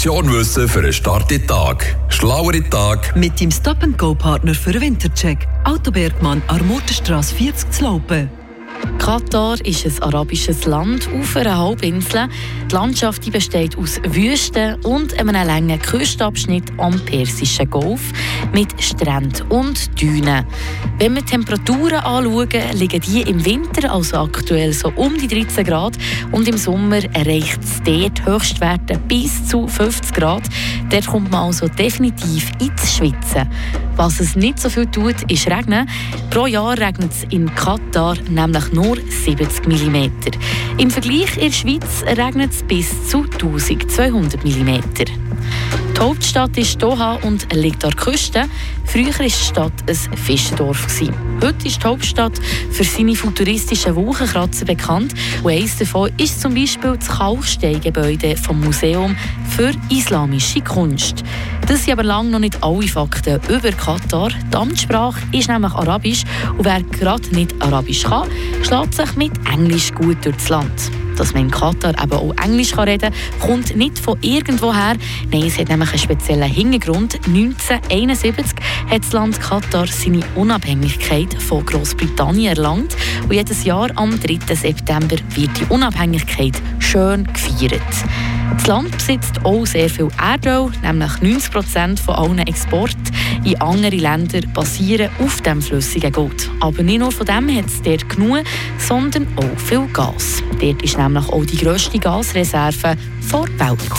Portion Wissen für einen starken Tag. Schlauere Tag. Mit dem Stop-and-Go-Partner für den Wintercheck. Autobergmann, Armotenstrasse 40 zu Laupen. Katar ist ein arabisches Land auf einer Halbinsel. Die Landschaft die besteht aus Wüsten und einem langen Küstenabschnitt am Persischen Golf mit Stränden und Dünen. Wenn wir die Temperaturen anschauen, liegen die im Winter, also aktuell so um die 13 Grad, und im Sommer erreicht es dort Höchstwerte bis zu 50 Grad. Dort kommt man also definitiv ins Schwitzen. Was es nicht so viel tut, ist regnen. Pro Jahr regnet es in Katar nämlich nur 70 mm. Im Vergleich in der Schweiz regnet es bis zu 1200 mm. Die Hauptstadt ist Doha und liegt an der Küste. Früher war die Stadt ein Fischerdorf. Heute ist die Hauptstadt für seine futuristischen Wolkenkratzer bekannt. Und eines davon ist zum Beispiel das Kalksteingebäude vom Museum für islamische Kunst. Das sind aber lange noch nicht alle Fakten über Katar. Die Amtssprache ist nämlich Arabisch und wer gerade nicht Arabisch kann, schlägt sich mit Englisch gut durchs Land dass man in Katar eben auch Englisch reden kann, kommt nicht von irgendwoher. Nein, es hat nämlich einen speziellen Hintergrund. 1971 hat das Land Katar seine Unabhängigkeit von Großbritannien erlangt und jedes Jahr am 3. September wird die Unabhängigkeit schön gefeiert. Das Land besitzt auch sehr viel Erdöl, nämlich 90 Prozent von allen Exporten in andere Länder basieren auf dem flüssigen Gold. Aber nicht nur von dem hat es dort genug, sondern auch viel Gas. Dort ist auch die grösste Gasreserve der Welt.